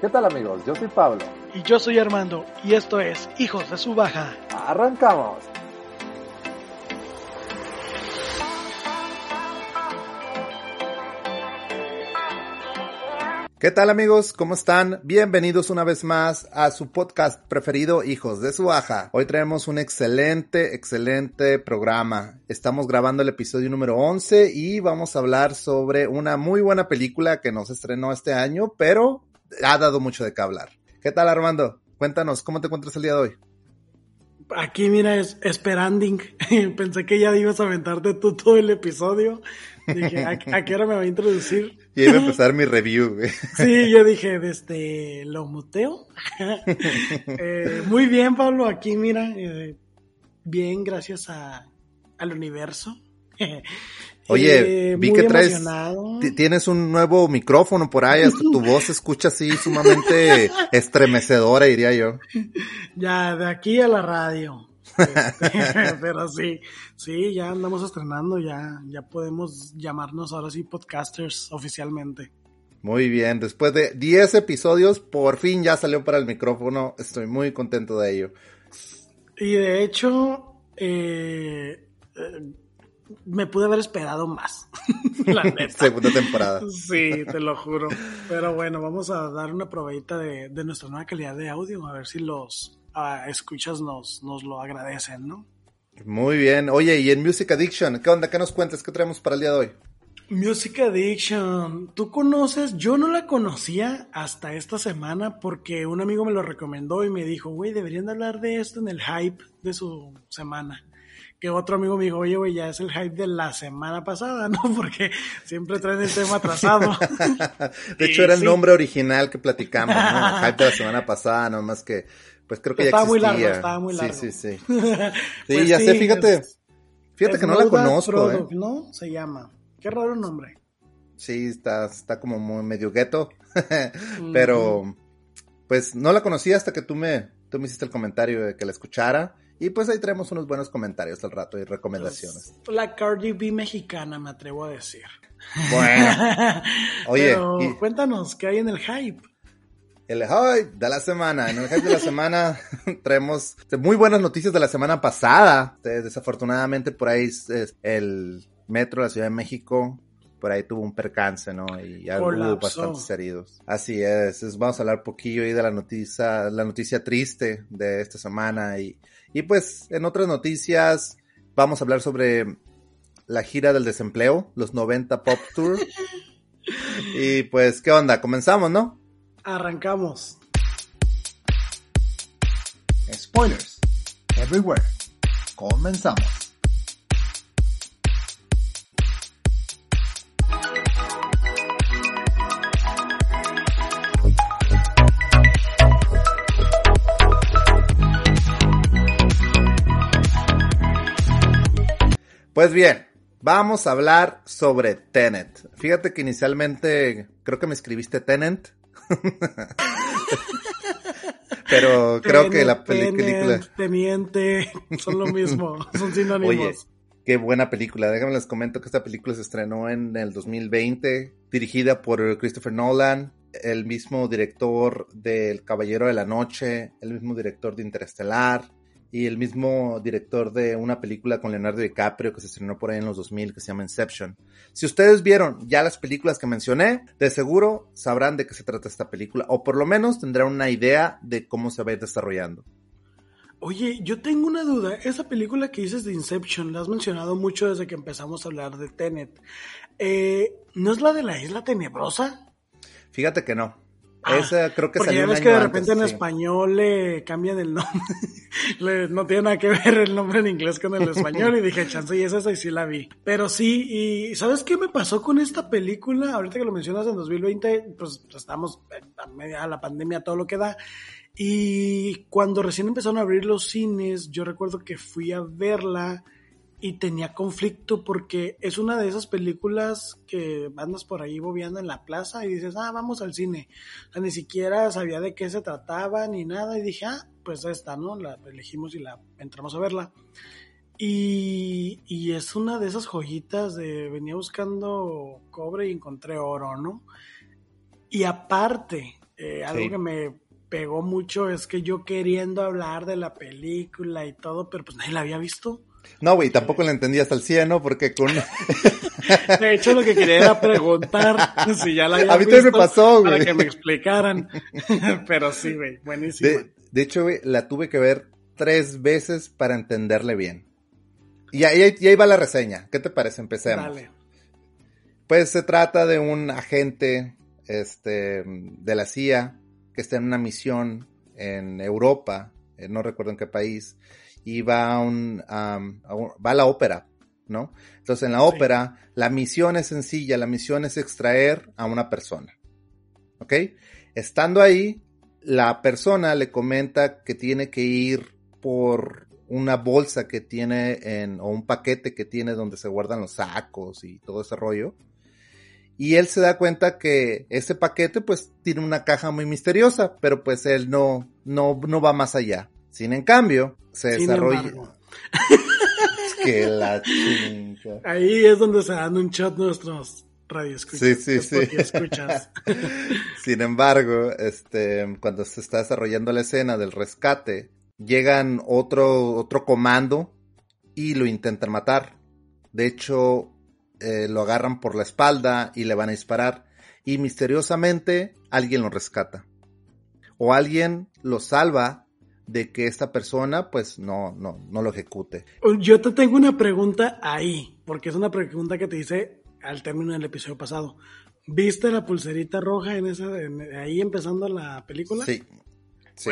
¿Qué tal amigos? Yo soy Pablo. Y yo soy Armando, y esto es Hijos de su Baja. ¡Arrancamos! ¿Qué tal amigos? ¿Cómo están? Bienvenidos una vez más a su podcast preferido, Hijos de su Baja. Hoy traemos un excelente, excelente programa. Estamos grabando el episodio número 11 y vamos a hablar sobre una muy buena película que nos estrenó este año, pero ha dado mucho de qué hablar. ¿Qué tal Armando? Cuéntanos, ¿cómo te encuentras el día de hoy? Aquí mira, es esperanding. Pensé que ya ibas a aventarte tú todo el episodio. Dije, ¿a, qué hora me va a introducir? Y iba a empezar mi review, Sí, yo dije, desde, ¿lo muteo? eh, muy bien, Pablo, aquí mira, eh, bien, gracias a, al universo. Oye, eh, vi que traes, tienes un nuevo micrófono por ahí, hasta tu voz se escucha así sumamente estremecedora, diría yo. Ya, de aquí a la radio. Pero sí, sí, ya andamos estrenando, ya, ya podemos llamarnos ahora sí podcasters oficialmente. Muy bien, después de 10 episodios, por fin ya salió para el micrófono, estoy muy contento de ello. Y de hecho, eh, eh me pude haber esperado más. la Segunda temporada. Sí, te lo juro. Pero bueno, vamos a dar una probadita de, nuestra nueva calidad de audio, a ver si los uh, escuchas nos, nos lo agradecen, ¿no? Muy bien. Oye, y en Music Addiction, ¿qué onda? ¿Qué nos cuentas? ¿Qué traemos para el día de hoy? Music Addiction, tú conoces, yo no la conocía hasta esta semana porque un amigo me lo recomendó y me dijo, güey, deberían hablar de esto en el hype de su semana que otro amigo me dijo, oye, güey, ya es el hype de la semana pasada, ¿no? Porque siempre traen el tema atrasado. de hecho, era el nombre original que platicamos, ¿no? El hype de la semana pasada, nomás que, pues creo que ya estaba existía. muy largo, estaba muy largo. Sí, sí, sí. sí, pues ya sé, fíjate. Fíjate que no la conozco, ¿eh? ¿no? Se llama. Qué raro nombre. Sí, está, está como muy medio gueto. Pero, pues no la conocí hasta que tú me, tú me hiciste el comentario de que la escuchara. Y pues ahí traemos unos buenos comentarios al rato y recomendaciones. Pues, la Cardi B mexicana, me atrevo a decir. Bueno. Oye, cuéntanos, ¿qué hay en el hype? El hype de la semana. En el hype de la semana traemos muy buenas noticias de la semana pasada. Desafortunadamente por ahí el metro de la Ciudad de México por ahí tuvo un percance, ¿no? Y hubo bastantes heridos. Así es, vamos a hablar poquillo ahí de la noticia, la noticia triste de esta semana y y pues en otras noticias vamos a hablar sobre la gira del desempleo, los 90 Pop Tour. y pues, ¿qué onda? Comenzamos, ¿no? Arrancamos. Spoilers. Everywhere. Comenzamos. Pues bien, vamos a hablar sobre Tenet. Fíjate que inicialmente creo que me escribiste Tenant. Pero creo que la película. Teniente, son lo mismo, son sinónimos. Oye, qué buena película. Déjame les comento que esta película se estrenó en el 2020, dirigida por Christopher Nolan, el mismo director del Caballero de la Noche, el mismo director de Interestelar, y el mismo director de una película con Leonardo DiCaprio que se estrenó por ahí en los 2000 que se llama Inception. Si ustedes vieron ya las películas que mencioné, de seguro sabrán de qué se trata esta película o por lo menos tendrán una idea de cómo se va a ir desarrollando. Oye, yo tengo una duda. Esa película que dices de Inception, la has mencionado mucho desde que empezamos a hablar de Tenet. Eh, ¿No es la de la isla tenebrosa? Fíjate que no. Ah, Esa creo que porque ya ves que de repente en español le cambian el nombre. no tiene nada que ver el nombre en inglés con el español. Y dije, chance, y es esa y sí la vi. Pero sí, y ¿sabes qué me pasó con esta película? Ahorita que lo mencionas en 2020, pues estamos a media la pandemia, todo lo que da. Y cuando recién empezaron a abrir los cines, yo recuerdo que fui a verla y tenía conflicto porque es una de esas películas que andas por ahí bobeando en la plaza y dices, ah, vamos al cine. O sea, ni siquiera sabía de qué se trataba ni nada y dije, ah, pues esta, ¿no? La elegimos y la entramos a verla. Y, y es una de esas joyitas de venía buscando cobre y encontré oro, ¿no? Y aparte, eh, algo que me pegó mucho es que yo queriendo hablar de la película y todo, pero pues nadie la había visto. No, güey, tampoco la entendí hasta el cielo porque con... De hecho, lo que quería era preguntar si ya la había A mí también me pasó, güey. Para que me explicaran. Pero sí, güey, buenísimo. De, de, hecho, güey, la tuve que ver tres veces para entenderle bien. Y ahí, y ahí va la reseña. ¿Qué te parece? Empecemos. Dale. Pues se trata de un agente este, de la CIA que está en una misión en Europa, eh, no recuerdo en qué país, y va a, un, va a la ópera, ¿no? Entonces en la ópera la misión es sencilla, la misión es extraer a una persona, ¿ok? Estando ahí, la persona le comenta que tiene que ir por una bolsa que tiene en, o un paquete que tiene donde se guardan los sacos y todo ese rollo. Y él se da cuenta que ese paquete pues tiene una caja muy misteriosa, pero pues él no, no, no va más allá. Sin en cambio, se desarrolla. es que la chinga. Ahí es donde se dan un chat nuestros radioescuchas. Sí, sí, sí. Escuchas. Sin embargo, este, cuando se está desarrollando la escena del rescate, llegan otro, otro comando y lo intentan matar. De hecho, eh, lo agarran por la espalda y le van a disparar. Y misteriosamente alguien lo rescata. O alguien lo salva de que esta persona pues no, no, no lo ejecute. Yo te tengo una pregunta ahí, porque es una pregunta que te hice al término del episodio pasado. ¿Viste la pulserita roja en esa, ahí empezando la película? Sí. sí.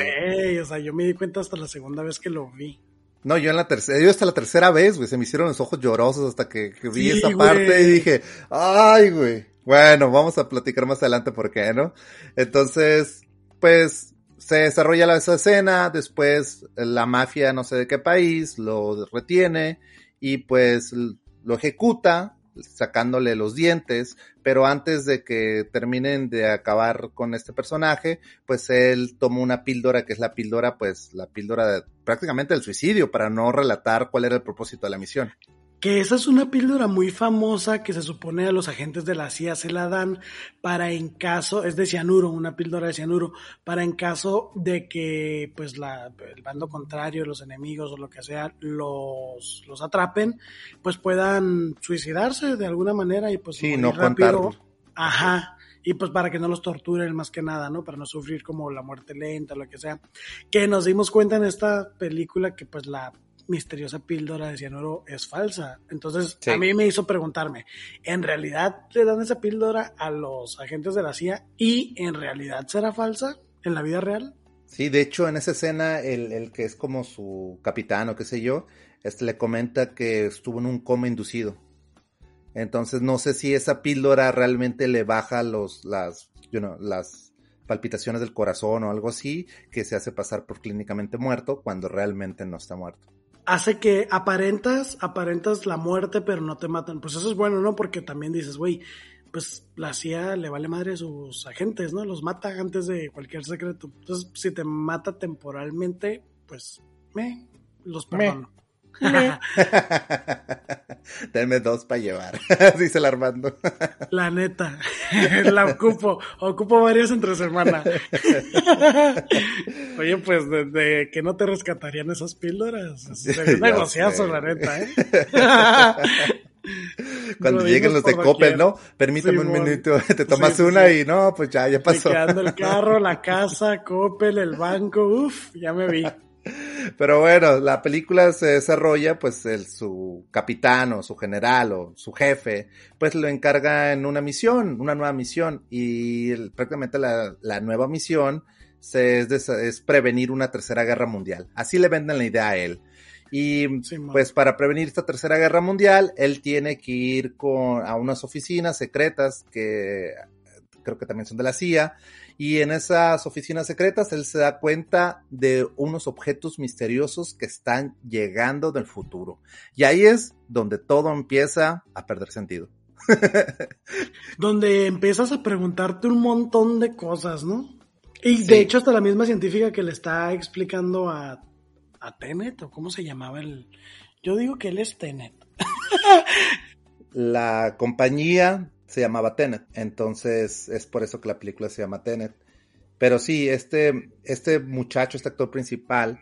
o sea, yo me di cuenta hasta la segunda vez que lo vi. No, yo en la tercera, yo hasta la tercera vez, güey, se me hicieron los ojos llorosos hasta que, vi esa parte y dije, ay, güey. Bueno, vamos a platicar más adelante por qué, ¿no? Entonces, pues, se desarrolla esa escena, después la mafia, no sé de qué país, lo retiene y pues lo ejecuta, sacándole los dientes, pero antes de que terminen de acabar con este personaje, pues él tomó una píldora que es la píldora, pues la píldora de, prácticamente del suicidio para no relatar cuál era el propósito de la misión que esa es una píldora muy famosa que se supone a los agentes de la CIA se la dan para en caso, es de cianuro, una píldora de cianuro, para en caso de que pues la, el bando contrario, los enemigos o lo que sea, los, los atrapen, pues puedan suicidarse de alguna manera y pues sí, no rápido. Ajá. Y pues para que no los torturen más que nada, ¿no? Para no sufrir como la muerte lenta, lo que sea. Que nos dimos cuenta en esta película que pues la misteriosa píldora de cianuro es falsa. Entonces, a mí me hizo preguntarme, ¿en realidad le dan esa píldora a los agentes de la CIA y en realidad será falsa en la vida real? Sí, de hecho, en esa escena, el, el que es como su capitán o qué sé yo, este le comenta que estuvo en un coma inducido. Entonces, no sé si esa píldora realmente le baja los, las, you know, las palpitaciones del corazón o algo así, que se hace pasar por clínicamente muerto cuando realmente no está muerto hace que aparentas, aparentas la muerte, pero no te matan. Pues eso es bueno, ¿no? Porque también dices, güey, pues la CIA le vale madre a sus agentes, ¿no? Los mata antes de cualquier secreto. Entonces, si te mata temporalmente, pues me los perdono. Denme dos para llevar, dice el Armando. La neta, la ocupo, ocupo varias entre semana. Oye, pues desde que no te rescatarían esas píldoras. Es un negociazo, la neta, ¿eh? Cuando lleguen los de Coppel, ¿no? Permítame un minuto, te tomas una y no, pues ya, ya pasó. Quedando el carro, la casa, Coppel, el banco, uff, ya me vi. Pero bueno, la película se desarrolla, pues el, su capitán o su general o su jefe, pues lo encarga en una misión, una nueva misión. Y prácticamente la, la, nueva misión se, es, es, prevenir una tercera guerra mundial. Así le venden la idea a él. Y pues para prevenir esta tercera guerra mundial, él tiene que ir con, a unas oficinas secretas que creo que también son de la CIA y en esas oficinas secretas él se da cuenta de unos objetos misteriosos que están llegando del futuro. Y ahí es donde todo empieza a perder sentido. donde empiezas a preguntarte un montón de cosas, ¿no? Y de hecho hasta la misma científica que le está explicando a, a Tenet, o cómo se llamaba el... Yo digo que él es Tenet. la compañía se llamaba Tenet. Entonces es por eso que la película se llama Tenet. Pero sí, este, este muchacho, este actor principal,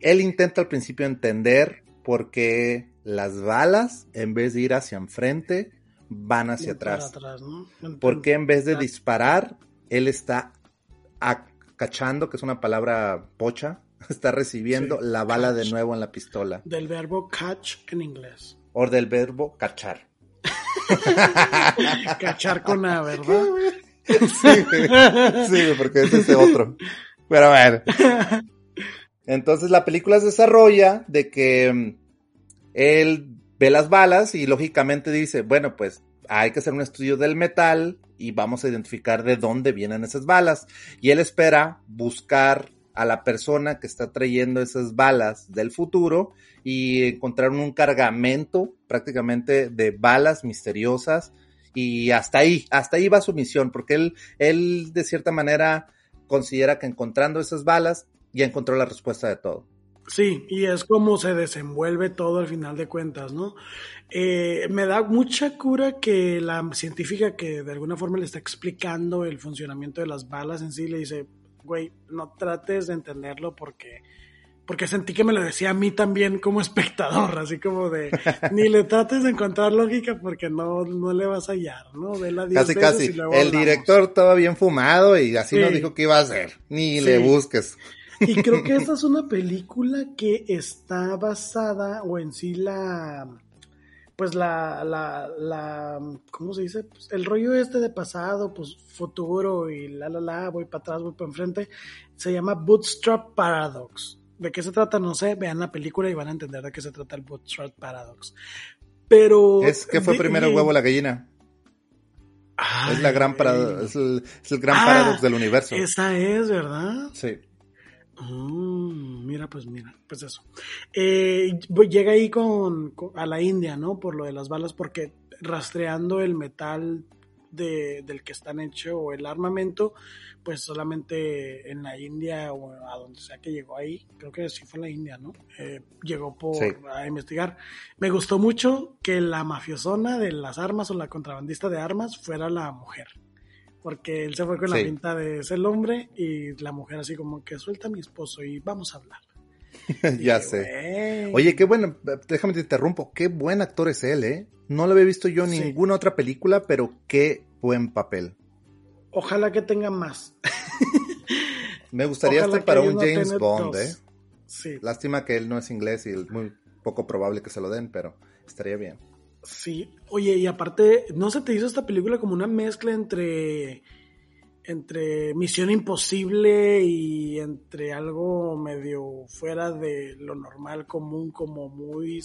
él intenta al principio entender por qué las balas, en vez de ir hacia enfrente, van hacia atrás. Porque en vez de disparar, él está cachando, que es una palabra pocha, está recibiendo la bala de nuevo en la pistola. Del verbo catch en inglés. O del verbo cachar. cachar con A, ¿verdad? sí, porque es ese otro. Pero ver. Entonces la película se desarrolla de que mm, él ve las balas y lógicamente dice, bueno, pues hay que hacer un estudio del metal y vamos a identificar de dónde vienen esas balas. Y él espera buscar a la persona que está trayendo esas balas del futuro y encontrar un cargamento prácticamente de balas misteriosas y hasta ahí, hasta ahí va su misión, porque él, él de cierta manera considera que encontrando esas balas ya encontró la respuesta de todo. Sí, y es como se desenvuelve todo al final de cuentas, ¿no? Eh, me da mucha cura que la científica que de alguna forma le está explicando el funcionamiento de las balas en sí le dice, güey, no trates de entenderlo porque porque sentí que me lo decía a mí también como espectador, así como de, ni le trates de encontrar lógica porque no, no le vas a hallar, ¿no? la casi, casi. El director estaba bien fumado y así nos dijo que iba a hacer, ni le busques. Y creo que esta es una película que está basada, o en sí la, pues la, la, la, ¿cómo se dice? Pues el rollo este de pasado, pues futuro y la, la, la, voy para atrás, voy para enfrente, se llama Bootstrap Paradox. ¿De qué se trata? No sé, vean la película y van a entender de qué se trata el Bootstrap Paradox. Pero... ¿Es que fue primero el huevo o la gallina? es la gran es el, gran ah, paradox del universo. Esa es, ¿verdad? Sí. Mm, mira, pues mira, pues eso. Eh, llega ahí con, a la India, ¿no? Por lo de las balas, porque rastreando el metal de, del que están hecho o el armamento, pues solamente en la India o a donde sea que llegó ahí, creo que sí fue la India, ¿no? Eh, llegó por a investigar. Me gustó mucho que la mafiosona de las armas o la contrabandista de armas fuera la mujer. Porque él se fue con la pinta de ser el hombre y la mujer así como que suelta a mi esposo y vamos a hablar. ya sé. Oye, qué bueno, déjame te interrumpo, qué buen actor es él, ¿eh? No lo había visto yo en ninguna otra película, pero qué buen papel. Ojalá que tenga más. Me gustaría estar para un James Bond, ¿eh? Sí. Lástima que él no es inglés y es muy poco probable que se lo den, pero estaría bien. Sí, oye, y aparte, ¿no se te hizo esta película como una mezcla entre entre Misión Imposible y entre algo medio fuera de lo normal común, como muy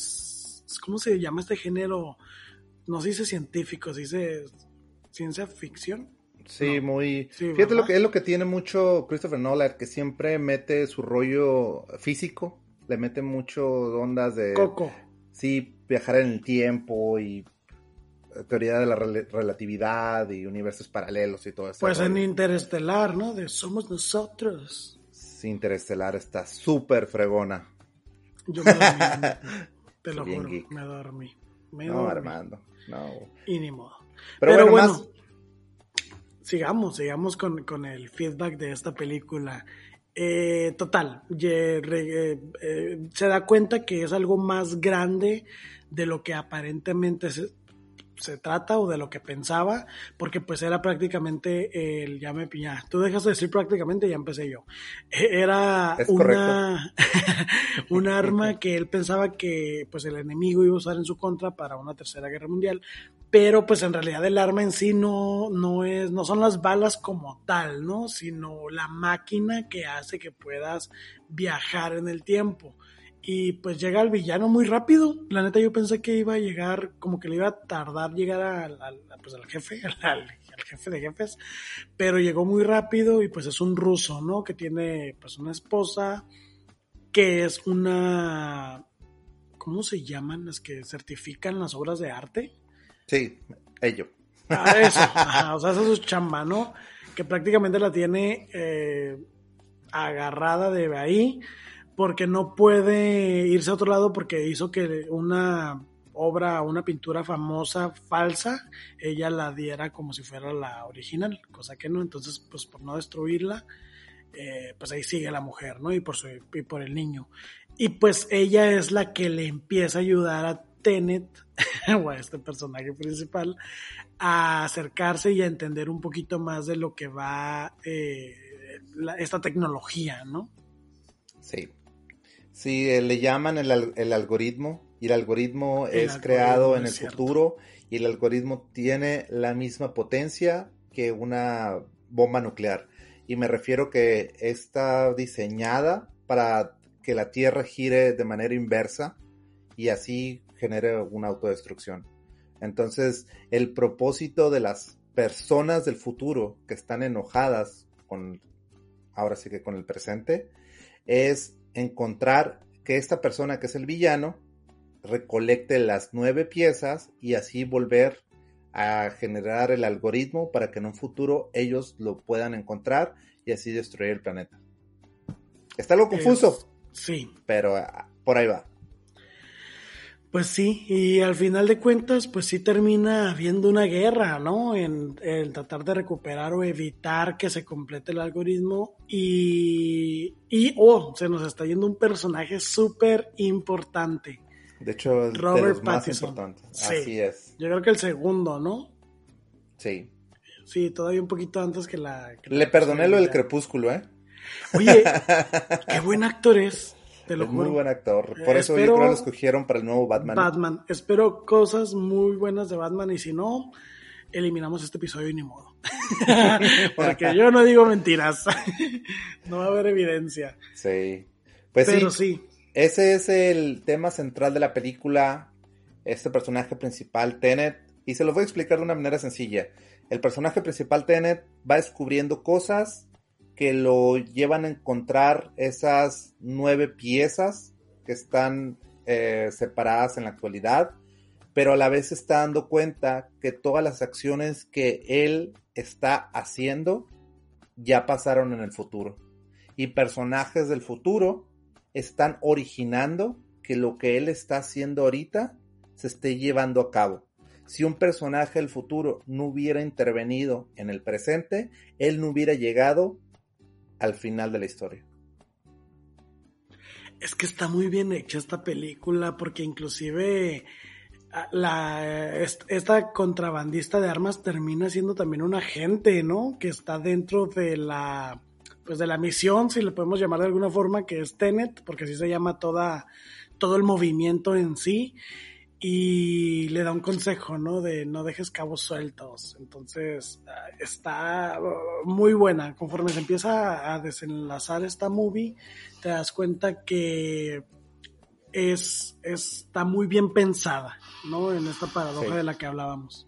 ¿cómo se llama este género? No se dice científico, se dice ciencia ficción. Sí, muy. Fíjate lo que es lo que tiene mucho Christopher Nolan, que siempre mete su rollo físico, le mete mucho ondas de. Coco. Sí, viajar en el tiempo y teoría de la relatividad y universos paralelos y todo eso. Pues en Interestelar, ¿no? De somos nosotros. Sí, Interestelar está súper fregona. Yo me dormí. te lo juro, me dormí. no, Armando, no. Y ni modo. Pero, bueno, sigamos, sigamos con, con, el feedback de esta película. Eh, total, eh, se da cuenta que es algo más grande de lo que aparentemente se, se trata o de lo que pensaba, porque pues era prácticamente el, ya me piña, tú dejas de decir prácticamente, ya empecé yo. E, era una, un arma que él pensaba que pues el enemigo iba a usar en su contra para una tercera guerra mundial, pero pues en realidad el arma en sí no, no es, no son las balas como tal, ¿no? Sino la máquina que hace que puedas viajar en el tiempo y pues llega el villano muy rápido. La neta yo pensé que iba a llegar, como que le iba a tardar llegar al, pues, al jefe, al, jefe de jefes, pero llegó muy rápido y pues es un ruso, ¿no? Que tiene pues una esposa que es una, ¿cómo se llaman las que certifican las obras de arte? Sí, ello. Ah, eso, o sea, eso es su chamba, ¿no? Que prácticamente la tiene eh, agarrada de ahí porque no puede irse a otro lado porque hizo que una obra, una pintura famosa falsa, ella la diera como si fuera la original, cosa que no, entonces pues por no destruirla, eh, pues ahí sigue la mujer, ¿no? Y por, su, por el niño. Y pues ella es la que le empieza a ayudar a Tenet, o a este personaje principal, a acercarse y a entender un poquito más de lo que va eh, esta tecnología, ¿no? Sí. Sí, eh, le llaman el, algoritmo y el algoritmo es creado en el futuro y el algoritmo tiene la misma potencia que una bomba nuclear. Y me refiero que está diseñada para que la Tierra gire de manera inversa y así genere una autodestrucción. Entonces, el propósito de las personas del futuro que están enojadas con, ahora sí que con el presente, es encontrar que esta persona que es el villano recolecte las nueve piezas y así volver a generar el algoritmo para que en un futuro ellos lo puedan encontrar y así destruir el planeta. Está algo confuso. Sí. Pero ah, por ahí va. Pues sí, y al final de cuentas, pues sí termina habiendo una guerra, ¿no? En, tratar de recuperar o evitar que se complete el algoritmo y, y oh, se nos está yendo un personaje súper importante. De hecho, Robert Pattinson. Así es. Yo creo que el segundo, ¿no? Sí. Sí, todavía un poquito antes que la... Le perdoné lo del crepúsculo, ¿eh? Oye, qué buen actor es. Te lo es muy buen actor. Por eso yo creo que lo escogieron para el nuevo Batman. Batman. Espero cosas muy buenas de Batman y si no, eliminamos este episodio y ni modo. Porque yo no digo mentiras. no va a haber evidencia. Sí. Pues Pero sí. Ese es el tema central de la película. Este personaje principal, Tenet. Y se lo voy a explicar de una manera sencilla. El personaje principal, Tenet, va descubriendo cosas que lo llevan a encontrar esas nueve piezas que están eh, separadas en la actualidad, pero a la vez está dando cuenta que todas las acciones que él está haciendo ya pasaron en el futuro. Y personajes del futuro están originando que lo que él está haciendo ahorita se esté llevando a cabo. Si un personaje del futuro no hubiera intervenido en el presente, él no hubiera llegado al final de la historia. Es que está muy bien hecha esta película porque inclusive ah, la, esta contrabandista de armas termina siendo también un agente, ¿no? Que está dentro de la pues de la misión, si le podemos llamar de alguna forma, que es Tenet, porque así se llama toda, todo el movimiento en sí y le da un consejo, ¿no? De no dejes cabos sueltos. Entonces, ah, está uh, muy buena. Conforme se empieza a desenlazar esta movie, te das cuenta que es, está muy bien pensada, ¿no? En esta paradoja de la que hablábamos.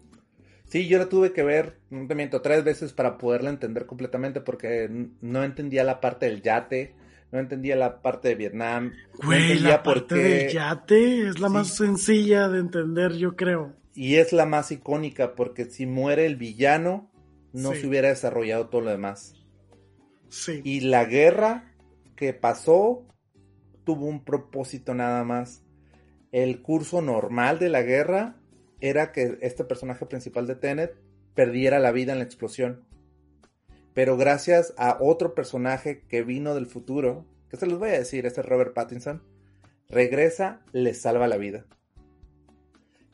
Sí, yo la tuve que ver, no te miento, tres veces para poderla entender completamente porque no entendía la parte del yate no entendía la parte de Vietnam. Güey, la parte del yate es la más sencilla de entender, yo creo. Y es la más icónica, porque si muere el villano, no se hubiera desarrollado todo lo demás. Sí. Y la guerra que pasó tuvo un propósito nada más. El curso normal de la guerra era que este personaje principal de Tenet perdiera la vida en la explosión pero gracias a otro personaje que vino del futuro, que se los voy a decir, este Robert Pattinson, regresa, le salva la vida.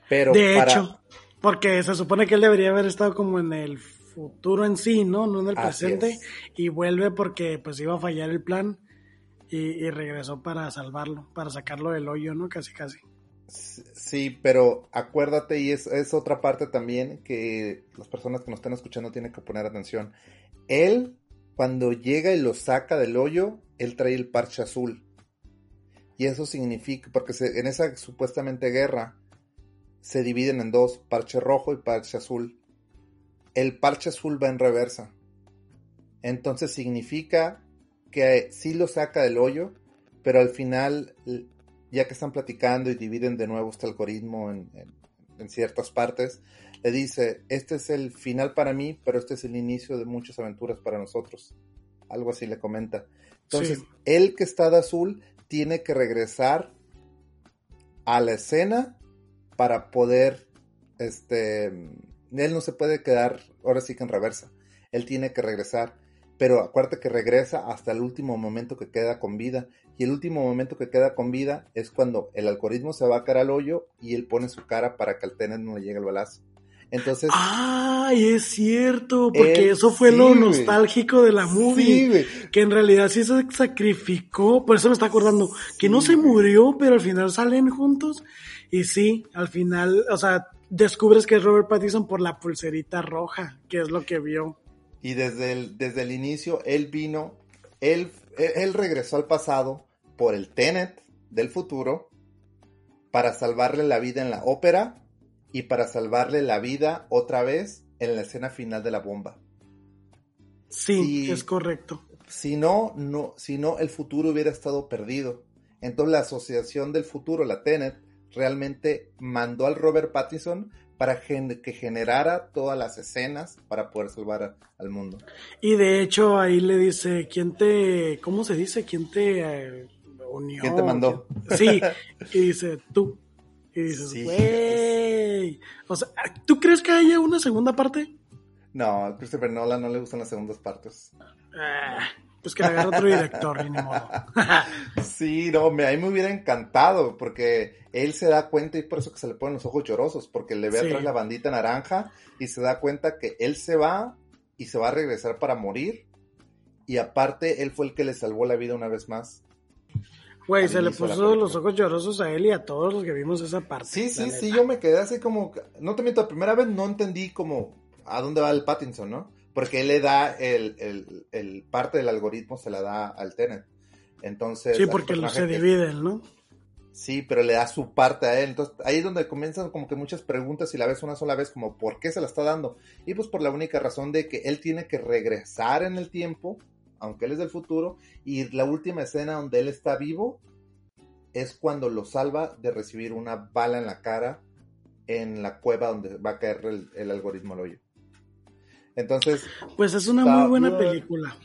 Pero de hecho, porque se supone que él debería haber estado como en el futuro en sí, ¿no? No en el presente, y vuelve porque pues iba a fallar el plan y, regresó para salvarlo, para sacarlo del hoyo, ¿no? Casi, casi. Sí, pero acuérdate, y es, es, otra parte también que las personas que nos están escuchando tienen que poner atención. Él, cuando llega y lo saca del hoyo, él trae el parche azul. Y eso significa, porque en esa supuestamente guerra se dividen en dos, parche rojo y parche azul. El parche azul va en reversa. Entonces significa que sí lo saca del hoyo, pero al final, ya que están platicando y dividen de nuevo este algoritmo en, en ciertas partes, le dice, este es el final para mí, pero este es el inicio de muchas aventuras para nosotros. Algo así le comenta. Entonces, él que está de azul tiene que regresar a la escena para poder, este, él no se puede quedar ahora sí que en reversa, él tiene que regresar, pero acuérdate que regresa hasta el último momento que queda con vida, y el último momento que queda con vida es cuando el algoritmo se va a caer al hoyo y él pone su cara para que al tener no le llegue el balazo. Entonces. ¡Ay, es cierto! Porque eso fue lo nostálgico de la movie. Sí, que en realidad sí se sacrificó. Por eso me está acordando. Que no se murió, pero al final salen juntos. Y sí, al final, o sea, descubres que es Robert Pattinson por la pulserita roja, que es lo que vio. Y desde el, desde el inicio, él vino, él, él regresó al pasado por el Tenet del futuro para salvarle la vida en la ópera y para salvarle la vida otra vez en la escena final de la bomba. Sí, es correcto. Si no, no, si no, el futuro hubiera estado perdido. Entonces la asociación del futuro, la Tenet, realmente mandó al Robert Pattinson para que generara todas las escenas para poder salvar al mundo. Y de hecho ahí le dice, ¿quién te, cómo se dice? ¿Quién te eh, unió? ¿Quién te mandó? Sí, y dice, tú. Y dices, güey. O sea, ¿tú crees que haya una segunda parte? No, a Christopher Nolan no le gustan las segundas partes. Ah, pues que le agarre otro director, ni modo. sí, no, me, a mí me hubiera encantado, porque él se da cuenta y por eso que se le ponen los ojos llorosos, porque le ve atrás la bandita naranja y se da cuenta que él se va y se va a regresar para morir. Y aparte, él fue el que le salvó la vida una vez más. Güey, se le puso los ojos llorosos a él y a todos los que vimos esa parte. Sí, sí, sí, yo me quedé así como, no te miento, la primera vez no entendí como a dónde va el Pattinson, ¿no? Porque él le da el, el, parte del algoritmo, se la da al Tenet. Entonces... Sí, porque lo se dividen, ¿no? Sí, pero le da su parte a él. Entonces ahí es donde comienzan como que muchas preguntas y la ves una sola vez como ¿por qué se la está dando? Y pues por la única razón de que él tiene que regresar en el tiempo aunque él es del futuro, y la última escena donde él está vivo es cuando lo salva de recibir una bala en la cara en la cueva donde va a caer el, algoritmo al hoyo. Entonces. Pues es una muy buena película.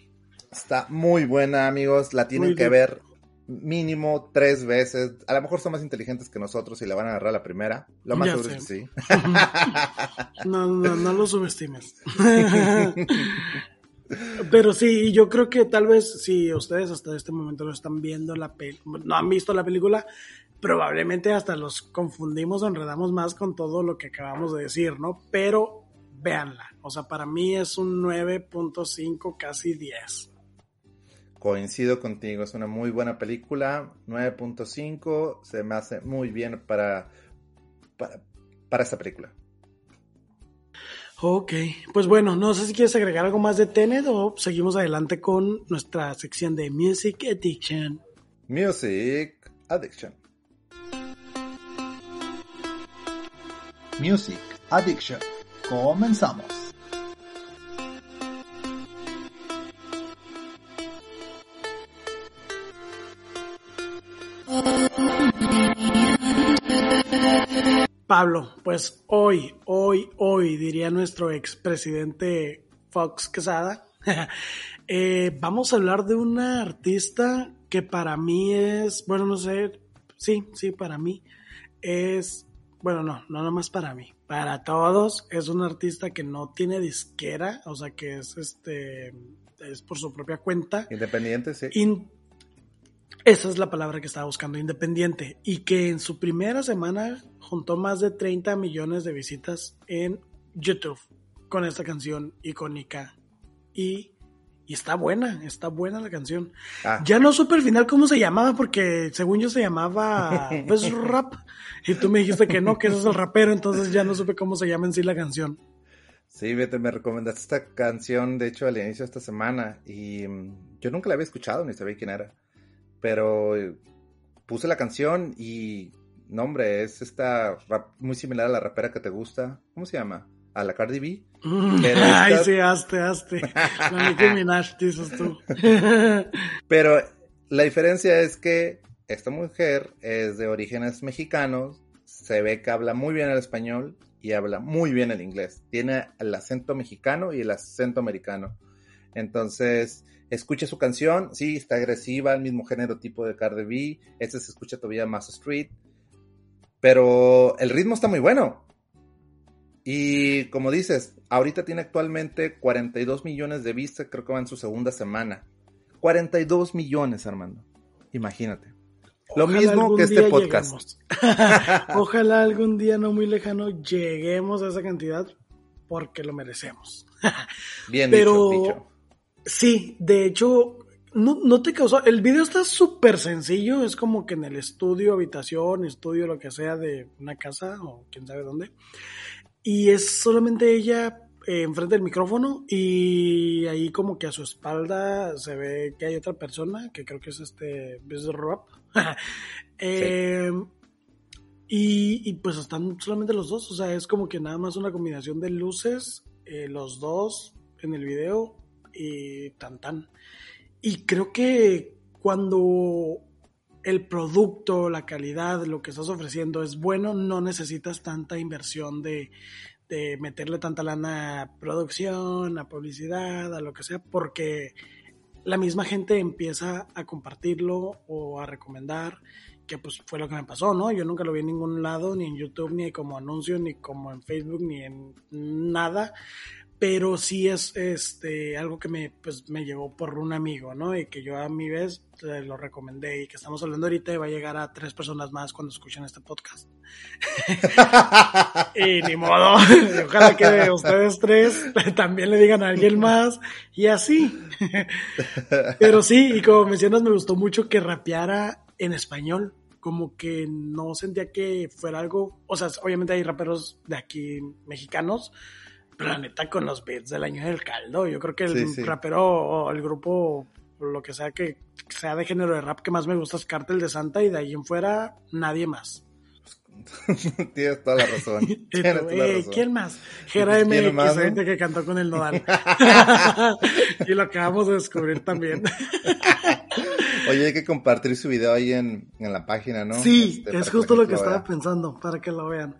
Está muy buena, amigos. La tienen que ver mínimo tres veces. A lo mejor son más inteligentes que nosotros y la van a agarrar la primera. Lo más seguro es que sí. no, no, no lo subestimes. Pero sí, yo creo que tal vez si ustedes hasta este momento lo están viendo, la no han visto la película, probablemente hasta los confundimos o enredamos más con todo lo que acabamos de decir, ¿no? Pero véanla. O sea, para mí es un 9.5, casi 10. Coincido contigo, es una muy buena película. 9.5 se me hace muy bien para, para, para esta película. Ok, pues bueno, no sé si quieres agregar algo más de Tenet o seguimos adelante con nuestra sección de Music Addiction. Music Addiction. Music Addiction. Comenzamos. Pablo, pues hoy, hoy, hoy, diría nuestro expresidente Fox Quesada, eh, vamos a hablar de una artista que para mí es, bueno, no sé, sí, sí, para mí es, bueno, no, no nomás para mí, para todos, es una artista que no tiene disquera, o sea, que es este, es por su propia cuenta. Independiente, sí. Esa es la palabra que estaba buscando, independiente. Y que en su primera semana juntó más de 30 millones de visitas en YouTube con esta canción icónica. Y, y está buena, está buena la canción. Ah. Ya no supe al final cómo se llamaba, porque según yo se llamaba pues, Rap. Y tú me dijiste que no, que ese es el rapero, entonces ya no supe cómo se llama en sí la canción. Sí, vete, me recomendaste esta canción, de hecho, al inicio de esta semana. Y mm, yo nunca la había escuchado ni sabía quién era. Pero eh, puse la canción y, no hombre, es esta muy similar a la rapera que te gusta. ¿Cómo se llama? A la Cardi B. Ay, sí, hazte, hazte. La Nicki Minaj, dices tú. Pero la diferencia es que esta mujer es de orígenes mexicanos, se ve que habla muy bien el español y habla muy bien el inglés. Tiene el acento mexicano y el acento americano. Entonces, escucha su canción, sí, está agresiva, el mismo género tipo de Cardi B, este se escucha todavía más street, Pero el ritmo está muy bueno. Y como dices, ahorita tiene actualmente 42 millones de vistas, creo que va en su segunda semana. 42 millones, Armando. Imagínate. Lo mismo que este podcast. Ojalá algún día no muy lejano lleguemos a esa cantidad porque lo merecemos. Bien Pero, dicho, Sí, de hecho, no, no te causó. El video está súper sencillo. Es como que en el estudio, habitación, estudio, lo que sea de una casa o quién sabe dónde. Y es solamente ella eh, enfrente del micrófono y ahí como que a su espalda se ve que hay otra persona que creo que es este Rob. Em, y, y, pues están solamente los dos. O sea, es como que nada más una combinación de luces, eh, los dos en el video y tan tan. Y creo que cuando el producto, la calidad, lo que estás ofreciendo es bueno, no necesitas tanta inversión de, de meterle tanta lana a producción, a publicidad, a lo que sea, porque la misma gente empieza a compartirlo o a recomendar, que pues fue lo que me pasó, ¿no? Yo nunca lo vi en ningún lado, ni en YouTube, ni como anuncio, ni como en Facebook, ni en nada pero sí es este algo que me pues me llegó por un amigo, ¿no? Y que yo a mi vez lo recomendé y que estamos hablando ahorita y va a llegar a tres personas más cuando escuchen este podcast. y ni modo, ojalá que ustedes tres también le digan a alguien más y así. pero sí, y como mencionas, me gustó mucho que rapeara en español como que no sentía que fuera algo, o sea, obviamente hay raperos de aquí mexicanos, la neta con los beats del año del caldo. Yo creo que el rapero o el grupo, lo que sea que sea de género de rap que más me gusta es Cártel de Santa y de ahí en fuera nadie más. Tienes toda la razón. ¿Quién más? Gera MX, gente que cantó con el Nodal. y lo acabamos de descubrir también. Oye, hay que compartir su video ahí en, la página, ¿no? Sí, este, es justo lo que estaba pensando, para que lo vean.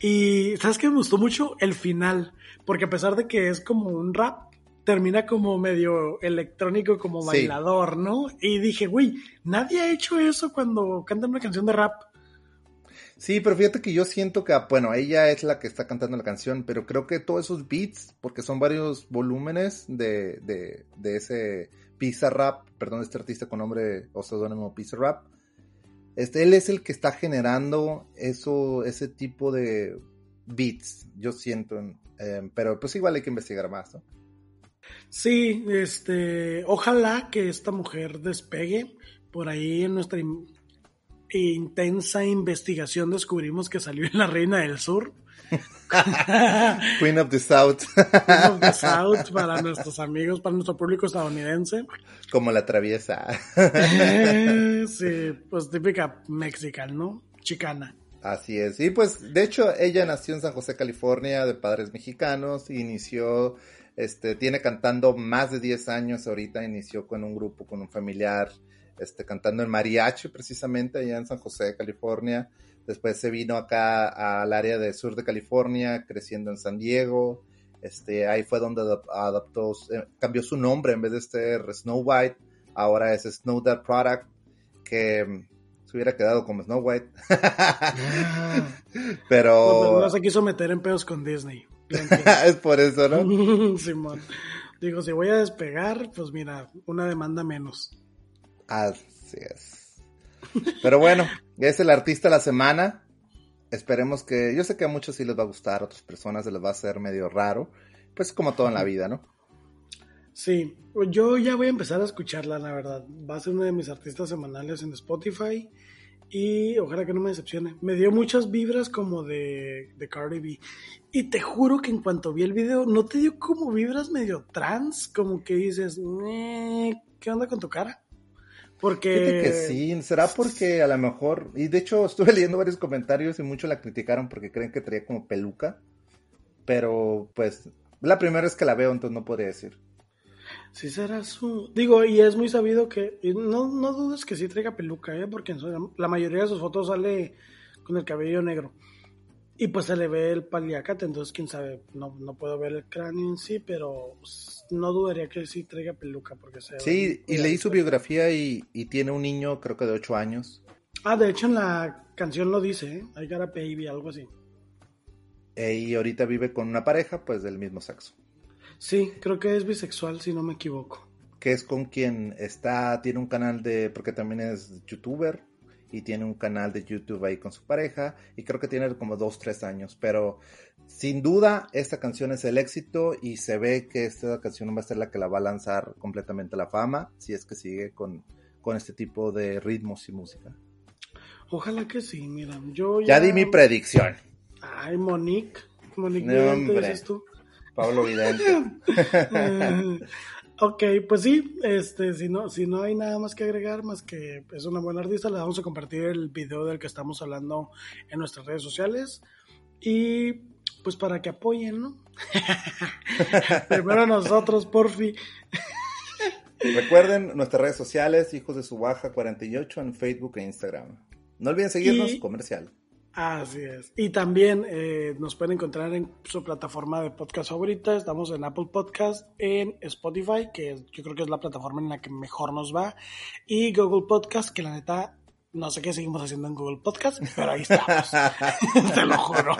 Y ¿sabes qué me gustó mucho? El final. Porque a pesar de que es como un rap, termina como medio electrónico, como bailador, ¿no? Y dije, güey, nadie ha hecho eso cuando cantan una canción de rap. Sí, pero fíjate que yo siento que, bueno, ella es la que está cantando la canción, pero creo que todos esos beats, porque son varios volúmenes de, de, de ese Pizza Rap, perdón, este artista con nombre o seudónimo Pizza Rap, este, él es el que está generando eso, ese tipo de beats, yo siento, eh, pero pues igual hay que investigar más, ¿no? Sí, este, ojalá que esta mujer despegue. Por ahí en nuestra intensa investigación descubrimos que salió en La Reina del Sur. Queen of the South. Queen of the South para nuestros amigos, para nuestro público estadounidense. Como la traviesa. sí, pues típica mexicana, ¿no? Chicana. Así es. Y pues, de hecho, ella nació en San José, California, de padres mexicanos, inició, este, tiene cantando más de 10 años ahorita, inició con un grupo, con un familiar, este, cantando en mariachi precisamente allá en San José, California. Después se vino acá al área del sur de California, creciendo en San Diego. Este, ahí fue donde adaptó, eh, cambió su nombre en vez de ser Snow White, ahora es Snow That Product, que hubiera quedado como Snow White. Ah. pero... No, se quiso meter en pedos con Disney. es por eso, ¿no? Simón. Digo, si voy a despegar, pues mira, una demanda menos. Así es. Pero bueno, es el artista de la semana. Esperemos que, yo sé que a muchos sí les va a gustar, a otras personas se les va a hacer medio raro. Pues como todo en la vida, ¿no? Sí, yo ya voy a empezar a escucharla, la verdad. Va a ser uno de mis artistas semanales en Spotify y ojalá que no me decepcione. Me dio muchas vibras como de, de Cardi B. Y te juro que en cuanto vi el video, ¿no te dio como vibras medio trans? Como que dices, ¿qué onda con tu cara? Porque... Que sí, será porque a lo mejor... Y de hecho estuve leyendo varios comentarios y muchos la criticaron porque creen que traía como peluca. Pero pues la primera vez que la veo, entonces no podría decir. Sí será su... Digo, y es muy sabido que... No, no dudes que sí traiga peluca, ¿eh? Porque la mayoría de sus fotos sale con el cabello negro. Y pues se le ve el paliacate, entonces quién sabe, no, no puedo ver el cráneo en sí, pero no dudaría que sí traiga peluca porque se Sí, y leí su biografía y, y, tiene un niño, creo que de 8 años. Ah, de hecho en la canción lo dice, ¿eh? I got a baby, algo así. Y ahorita vive con una pareja, pues del mismo sexo. Sí, creo que es bisexual, si no me equivoco. Que es con quien está, tiene un canal de, porque también es youtuber, y tiene un canal de YouTube ahí con su pareja, y creo que tiene como dos, tres años, pero sin duda esta canción es el éxito y se ve que esta canción va a ser la que la va a lanzar completamente a la fama, si es que sigue con, con este tipo de ritmos y música. Ojalá que sí, mira, yo ya... Ya di mi predicción. Ay, Monique. Monique no, dices tú. Pablo Vidente. ok, pues sí, este, si no, si no hay nada más que agregar, más que es una buena artista, le vamos a compartir el video del que estamos hablando en nuestras redes sociales. Y pues para que apoyen, ¿no? Primero nosotros, porfi. Recuerden nuestras redes sociales, Hijos de su Baja 48 en Facebook e Instagram. No olviden seguirnos, comercial. Así es. Y también eh, nos pueden encontrar en su plataforma de podcast favorita. Estamos en Apple Podcast, en Spotify, que yo creo que es la plataforma en la que mejor nos va, y Google Podcast, que la neta no sé qué seguimos haciendo en Google Podcast, pero ahí estamos. Te lo juro.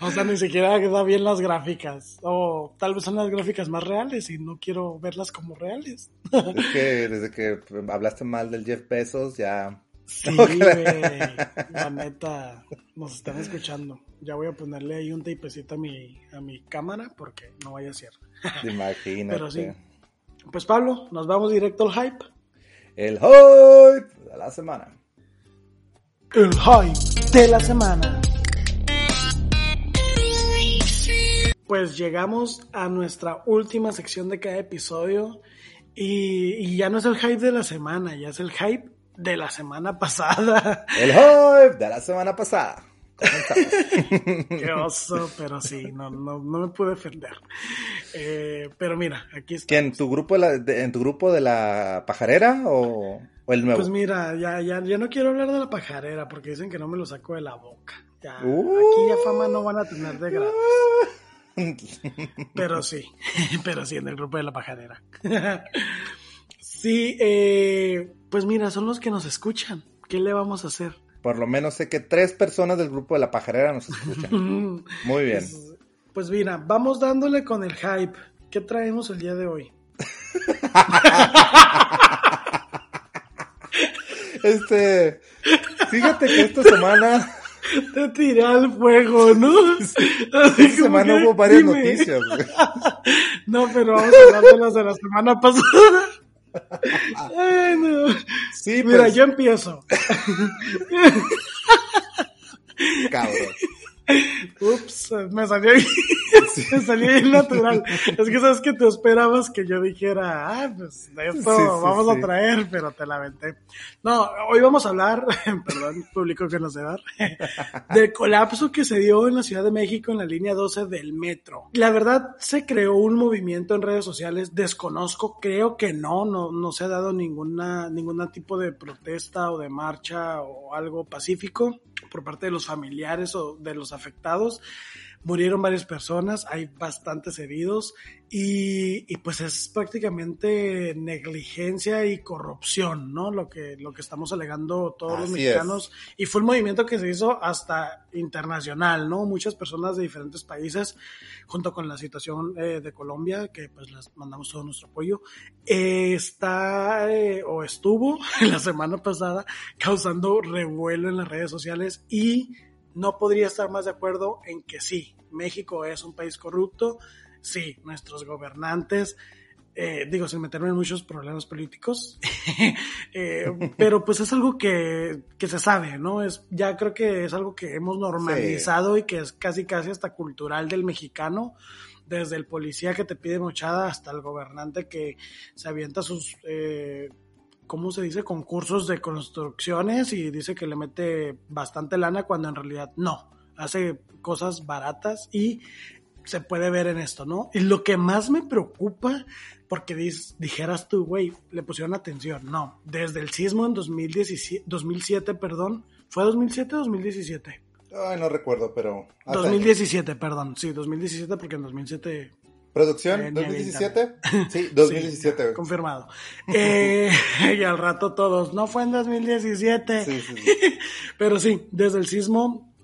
O sea, ni siquiera da bien las gráficas. O tal vez son las gráficas más reales y no quiero verlas como reales. Es que desde que hablaste mal del Jeff Bezos ya Sí, La neta, nos están escuchando. Ya voy a ponerle ahí un tapecito a mi, a mi cámara porque no vaya a ser. Imagínate. Pero sí. Pues Pablo, nos vamos directo al hype. El hype de la semana. El hype de la semana. Pues llegamos a nuestra última sección de cada episodio y, y ya no es el hype de la semana, ya es el hype de la semana pasada. El hype de la semana pasada. Qué oso, pero sí, no, no, no me pude defender. Eh, pero mira, aquí está. ¿En tu grupo, de ¿En tu grupo de la pajarera o, el nuevo? Pues mira, ya, ya, ya no quiero hablar de la pajarera porque dicen que no me lo saco de la boca. Ya, aquí ya fama no van a tener de gratis. Pero sí, pero sí, en el grupo de la pajarera. Sí, eh, pues mira, son los que nos escuchan. ¿Qué le vamos a hacer? Por lo menos sé que tres personas del grupo de la pajarera nos escuchan. Muy bien. Pues, pues, mira, vamos dándole con el hype. ¿Qué traemos el día de hoy? este, fíjate que esta semana te tiré al fuego, ¿no? Esta semana hubo varias noticias. no, pero vamos a hablar de las de la semana pasada. Sí, Mira, pues. yo empiezo. Cabrón. Ups, me salió bien, me salió bien natural. Es que sabes que te esperabas que yo dijera, ah, pues esto vamos a traer, pero te la aventé. No, hoy vamos a hablar, perdón, público que nos de dar, del colapso que se dio en la Ciudad de México en la línea 12 del metro. La verdad, se creó un movimiento en redes sociales, desconozco, creo que no, no, no se ha dado ninguna, ningún tipo de protesta o de marcha o algo pacífico por parte de los familiares o de los afectados. Murieron varias personas, hay bastantes heridos y, y, pues es prácticamente negligencia y corrupción, ¿no? Lo que, lo que estamos alegando todos los mexicanos. Y fue un movimiento que se hizo hasta internacional, ¿no? Muchas personas de diferentes países, junto con la situación eh, de Colombia, que pues les mandamos todo nuestro apoyo, eh, está eh, o estuvo la semana pasada causando revuelo en las redes sociales y no podría estar más de acuerdo en que sí, México es un país corrupto, sí, nuestros gobernantes, eh, digo, sin meterme en muchos problemas políticos, eh, pero pues es algo que, que, se sabe, ¿no? Es, ya creo que es algo que hemos normalizado y que es casi casi hasta cultural del mexicano, desde el policía que te pide mochada hasta el gobernante que se avienta sus... Eh, ¿cómo se dice? Concursos de construcciones y dice que le mete bastante lana cuando en realidad no, hace cosas baratas y se puede ver en esto, ¿no? Y lo que más me preocupa, porque dijeras tú, güey, le pusieron atención, no, desde el sismo en 2017, 2007, perdón, ¿fue 2007 o 2017? Ay, no recuerdo, pero... 2017, perdón, sí, 2017 porque en 2007 ¿Producción? ¿2017? Sí, 2017. confirmado. Eh, al rato todos, no fue en 2017. Sí, sí, sí. Pero sí, desde el sismo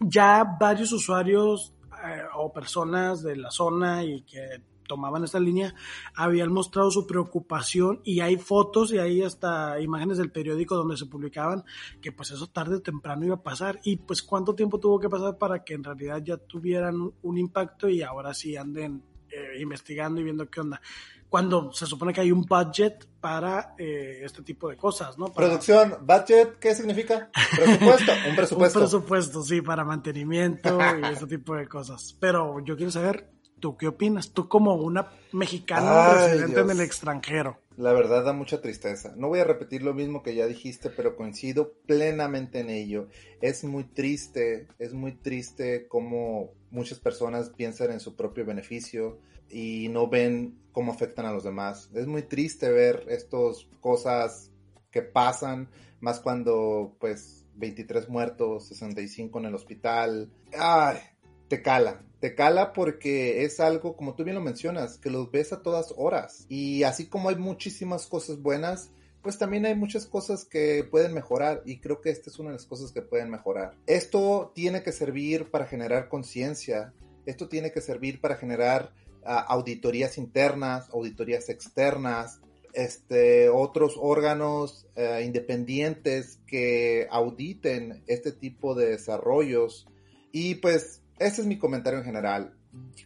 ya varios usuarios eh, o personas de la zona y que tomaban esta línea habían mostrado su preocupación y hay fotos y hay hasta imágenes del periódico donde se publicaban que pues eso tarde o temprano iba a pasar y pues cuánto tiempo tuvo que pasar para que en realidad ya tuvieran un impacto y ahora sí anden eh, investigando y viendo qué onda cuando se supone que hay un budget para eh, este tipo de cosas, ¿no? Producción, budget, ¿qué significa? Presupuesto, un presupuesto. un presupuesto, sí, para mantenimiento y este tipo de cosas. Pero yo quiero saber, ¿tú qué opinas? Tú como una mexicana residente en el extranjero. La verdad da mucha tristeza. No voy a repetir lo mismo que ya dijiste, pero coincido plenamente en ello. Es muy triste, es muy triste cómo muchas personas piensan en su propio beneficio y no ven cómo afectan a los demás. Es muy triste ver estas cosas que pasan, más cuando pues 23 muertos, 65 en el hospital. Ay, te cala, te cala porque es algo, como tú bien lo mencionas, que los ves a todas horas. Y así como hay muchísimas cosas buenas, pues también hay muchas cosas que pueden mejorar y creo que esta es una de las cosas que pueden mejorar. Esto tiene que servir para generar conciencia, esto tiene que servir para generar auditorías internas, auditorías externas, este, otros órganos eh, independientes que auditen este tipo de desarrollos. Y pues ese es mi comentario en general.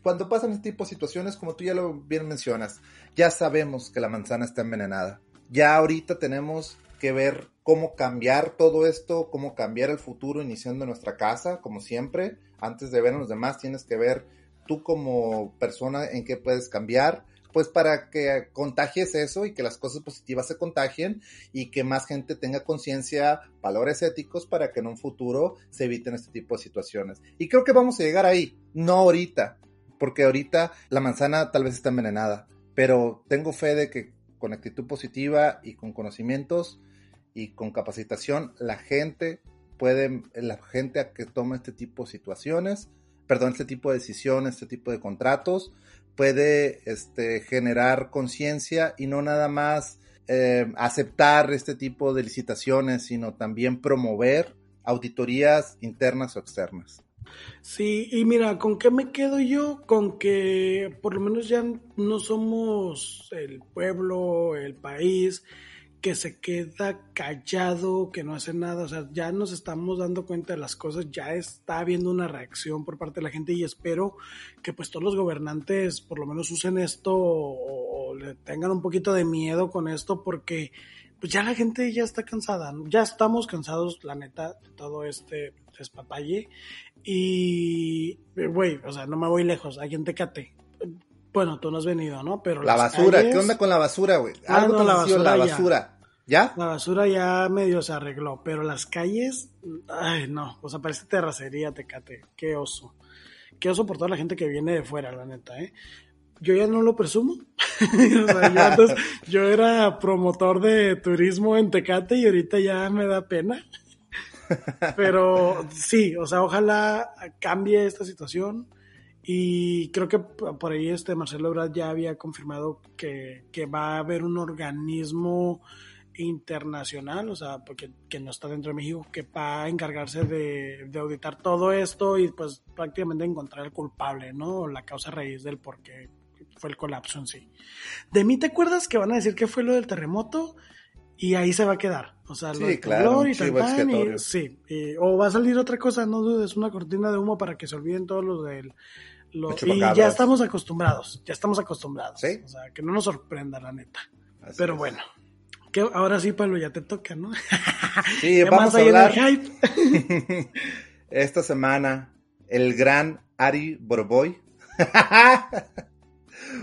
Cuando pasan este tipo de situaciones, como tú ya lo bien mencionas, ya sabemos que la manzana está envenenada. Ya ahorita tenemos que ver cómo cambiar todo esto, cómo cambiar el futuro iniciando nuestra casa, como siempre. Antes de ver a los demás, tienes que ver tú como persona en qué puedes cambiar, pues para que contagies eso y que las cosas positivas se contagien y que más gente tenga conciencia, valores éticos para que en un futuro se eviten este tipo de situaciones. Y creo que vamos a llegar ahí, no ahorita, porque ahorita la manzana tal vez está envenenada, pero tengo fe de que con actitud positiva y con conocimientos y con capacitación, la gente puede, la gente que toma este tipo de situaciones, perdón, este tipo de decisiones, este tipo de contratos, puede este, generar conciencia y no nada más eh, aceptar este tipo de licitaciones, sino también promover auditorías internas o externas. Sí, y mira, ¿con qué me quedo yo? Con que por lo menos ya no somos el pueblo, el país, que se queda callado, que no hace nada, o sea, ya nos estamos dando cuenta de las cosas, ya está habiendo una reacción por parte de la gente y espero que pues todos los gobernantes por lo menos usen esto o, le tengan un poquito de miedo con esto porque pues ya la gente ya está cansada, ya estamos cansados, la neta, de todo este despapalle y, güey, o sea, no me voy lejos, hay gente Tecate, bueno, tú no has venido, ¿no? Pero la basura, ¿qué onda con la basura, güey? Ah, no, la basura, la basura. ¿Ya? La basura ya medio se arregló, pero las calles, ay, no, o sea, parece terracería, tecate, qué oso. Qué oso por toda la gente que viene de fuera, la neta, ¿eh? Yo ya no lo presumo. o sea, yo, antes, yo era promotor de turismo en Tecate y ahorita ya me da pena. Pero sí, o sea, ojalá cambie esta situación y creo que por ahí este Marcelo Ebrard ya había confirmado que, va a haber un organismo internacional, o sea, porque que no está dentro de México, que va a encargarse de, auditar todo esto y pues prácticamente encontrar el culpable, ¿no? La causa raíz del por qué fue el colapso en sí. De mí te acuerdas que van a decir que fue lo del terremoto y ahí se va a quedar. O sea, sí, claro, y sí, o va a salir otra cosa, no dudes, una cortina de humo para que se olviden todos los del y ya estamos acostumbrados, ya estamos acostumbrados. O sea, que no nos sorprenda, la neta. Pero bueno, que ahora sí, Pablo, ya te toca, ¿no? Sí, vamos a hablar. Esta semana, el gran Ari Borboy,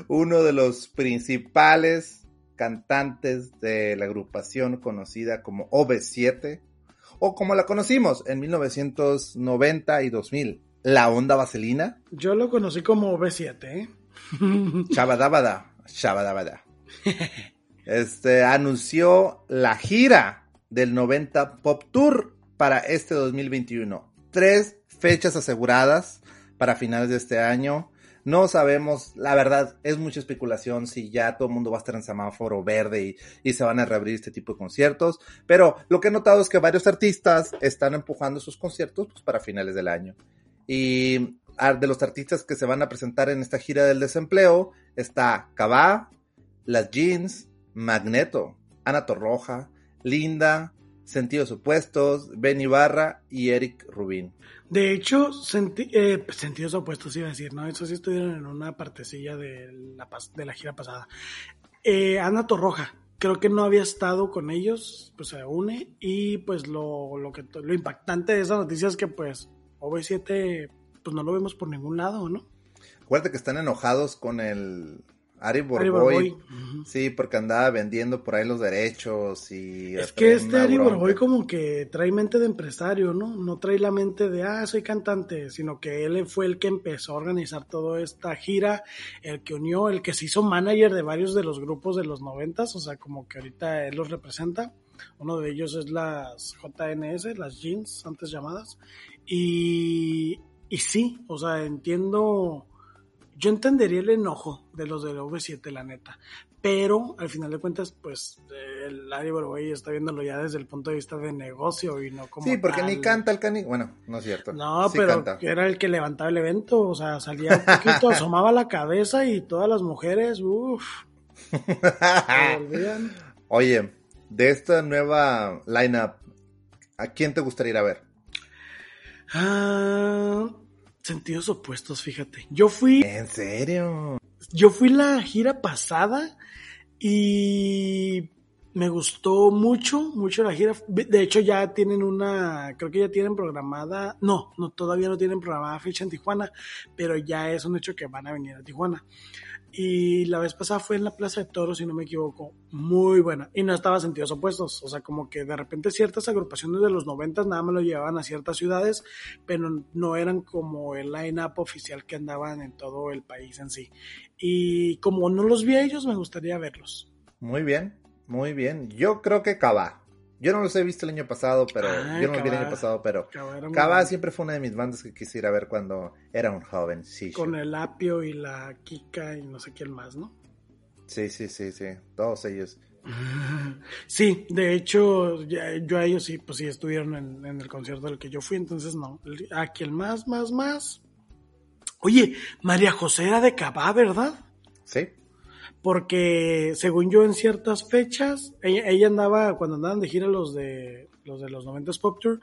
uno de los principales cantantes de la agrupación conocida como OV7, o como la conocimos en 1990 y 2000 la onda vaselina. Yo lo conocí como B7, ¿eh? Chabadabada, chabadabada. Este anunció la gira del 90 Pop Tour para este 2021. Tres fechas aseguradas para finales de este año. No sabemos, la verdad, es mucha especulación si ya todo el mundo va a estar en semáforo verde y, y, se van a reabrir este tipo de conciertos. Pero lo que he notado es que varios artistas están empujando sus conciertos pues, para finales del año. Y de los artistas que se van a presentar en esta gira del desempleo está Cabá, Las Jeans, Magneto, Ana Torroja, Linda, Sentidos Opuestos, Ben Ibarra y Eric Rubín. De hecho, eh, Sentidos Opuestos iba a decir, ¿no? Eso sí estuvieron en una partecilla de la, gira pasada. Eh, Ana Torroja, creo que no había estado con ellos, pues se une y pues lo, lo, que, lo impactante de esa noticia es que pues OV7 pues no lo vemos por ningún lado, ¿no? Acuérdate que están enojados con el Ari Borboy. Sí, porque andaba vendiendo por ahí los derechos y... Es que este Ari Borboy como que trae mente de empresario, ¿no? No trae la mente de, ah, soy cantante, sino que él fue el que empezó a organizar toda esta gira, el que unió, el que se hizo manager de varios de los grupos de los noventas, o sea, como que ahorita él los representa. Uno de ellos es las JNS, las jeans, antes llamadas. Y, y sí, o sea, entiendo yo entendería el enojo de los del V7, la neta. Pero al final de cuentas, pues el Boroboy está viéndolo ya desde el punto de vista de negocio y no como. Sí, porque ni canta el cani. Bueno, no es cierto. No, pero era el que levantaba el evento. O sea, salía un poquito, asomaba la cabeza y todas las mujeres, uff. Oye, de esta nueva lineup, ¿a quién te gustaría ir a ver? Ah sentidos opuestos, fíjate. Yo fui. ¿En serio? Yo fui la gira pasada y me gustó mucho, mucho la gira. De hecho, ya tienen una, creo que ya tienen programada, no, no, todavía no tienen programada fecha en Tijuana, pero ya es un hecho que van a venir a Tijuana. Y la vez pasada fue en la Plaza de Toros, si no me equivoco. Muy buena. Y no estaba sentidos opuestos. O sea, como que de repente ciertas agrupaciones de los noventas nada más lo llevaban a ciertas ciudades, pero no eran como el line-up oficial que andaban en todo el país en sí. Y como no los vi a ellos, me gustaría verlos. Muy bien, muy bien. Yo creo que Cava. Yo no los he visto el año pasado, pero yo no los vi el año pasado, pero Cava siempre fue una de mis bandas que quisiera ver cuando era un joven. Sí, Con el Apio y la Kika y no sé quién más, ¿no? Sí, sí, sí, sí, todos ellos. Sí, de hecho, yo a ellos sí, pues sí estuvieron en, en el concierto del que yo fui, entonces no. Aquí el más, más, más. Oye, María José era de Cabá, ¿verdad? Sí porque según yo en ciertas fechas, ella, andaba, cuando andaban de gira los de los de los 90 Pop Tour,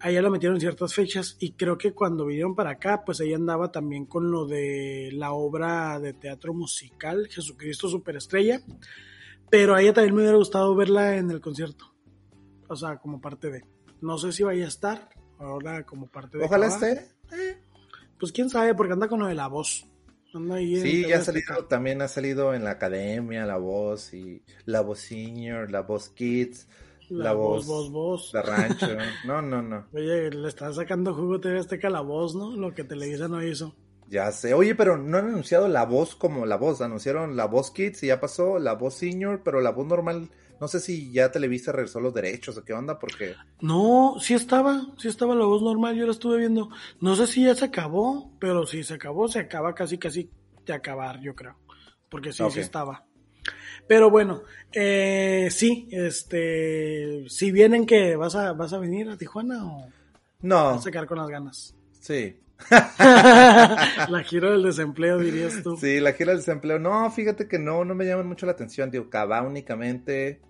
a ella la metieron en ciertas fechas y creo que cuando vinieron para acá, pues ella andaba también con lo de la obra de teatro musical Jesucristo Superestrella, pero a ella también me hubiera gustado verla en el concierto, o sea, como parte de, no sé si vaya a estar ahora como parte de... Ojalá esté. pues quién sabe, porque anda con lo de la voz sí, ya ha salido, también ha salido en la academia, La Voz y La Voz Senior, La Voz Kids, La, Voz, voz, voz, La Rancho. No, no, no. Oye, le están sacando jugo TV Azteca La Voz, ¿no? Lo que Televisa no hizo. Ya sé. Oye, pero no han anunciado La Voz como La Voz. Anunciaron La Voz Kids y ya pasó, La Voz Senior, pero La Voz normal... No sé si ya Televisa regresó los derechos o qué onda, porque... No, sí estaba, sí estaba la voz normal, yo la estuve viendo. No sé si ya se acabó, pero si se acabó, se acaba casi, casi de acabar, yo creo. Porque sí, sí estaba. Pero bueno, eh, sí, este, si vienen que vas a, vas a venir a Tijuana o no, vas a quedar con las ganas. Sí. la gira del desempleo, dirías tú. Sí, la gira del desempleo. No, fíjate que no, no me llaman mucho la atención. Digo, Cava únicamente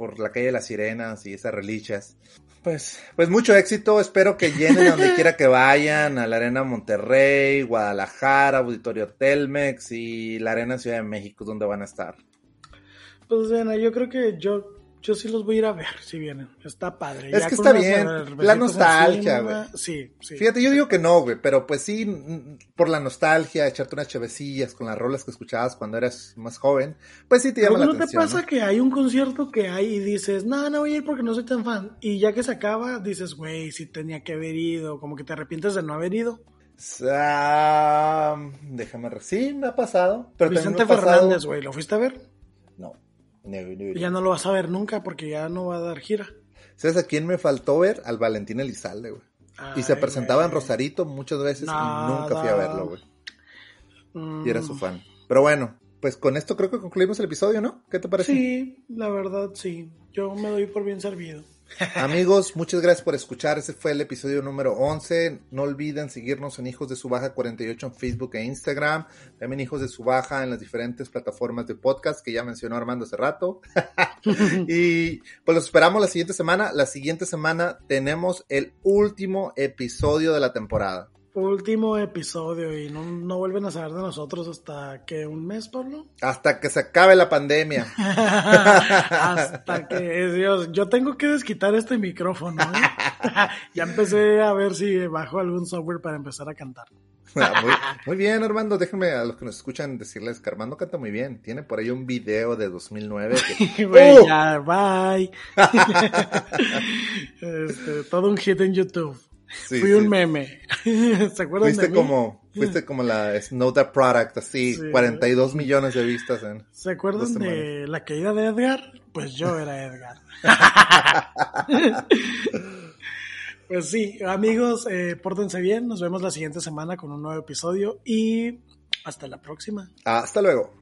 por la calle de las sirenas y esas reliquias. Pues, pues mucho éxito, espero que llenen donde quiera que vayan, a la Arena Monterrey, Guadalajara, Auditorio Telmex y la Arena Ciudad de México, donde van a estar. Pues bueno, yo creo que yo yo sí los voy a ir a ver si vienen. Está padre. Es que está bien. La nostalgia, güey. Sí, sí. Fíjate, yo digo que no, güey, pero pues sí, por la nostalgia, echarte unas chevecillas con las rolas que escuchabas cuando eras más joven, pues sí te llama la atención. ¿No te pasa que hay un concierto que hay y dices, no, no voy a ir porque no soy tan fan? Y ya que se acaba, dices, güey, sí tenía que haber ido, como que te arrepientes de no haber ido. Ah, déjame, sí, me ha pasado. Pero Vicente Fernández, güey, ¿lo fuiste a ver? No. Ya no lo vas a ver nunca porque ya no va a dar gira. ¿Sabes a quién me faltó ver? Al Valentín Elizalde, güey. y se presentaba en Rosarito muchas veces y nunca fui a verlo, güey. y era su fan. Pero bueno, pues con esto creo que concluimos el episodio, ¿no? ¿Qué te parece? Sí, la verdad sí. Yo me doy por bien servido. Amigos, muchas gracias por escuchar. Ese fue el episodio número 11. No olviden seguirnos en Hijos de su Baja 48 en Facebook e Instagram. También Hijos de su Baja en las diferentes plataformas de podcast que ya mencionó Armando hace rato. y pues los esperamos la siguiente semana. La siguiente semana tenemos el último episodio de la temporada último episodio y no, no, vuelven a saber de nosotros hasta que un mes, Pablo. Hasta que se acabe la pandemia. hasta que Dios, yo tengo que desquitar este micrófono. ¿eh? ya empecé a ver si bajo algún software para empezar a cantar. Ah, muy, bien, Armando. Déjenme a los que nos escuchan decirles que Armando canta muy bien. Tiene por ahí un video de 2009. Que... ¡Oh! ya, bye. este, todo un hit en YouTube. Fui un meme. ¿Se acuerdan fuiste como Fuiste como la Snow the Product, así, 42 millones de vistas en. ¿Se acuerdan de la caída de Edgar? Pues yo era Edgar. pues sí, amigos, eh, pórtense bien. Nos vemos la siguiente semana con un nuevo episodio y hasta la próxima. Hasta luego.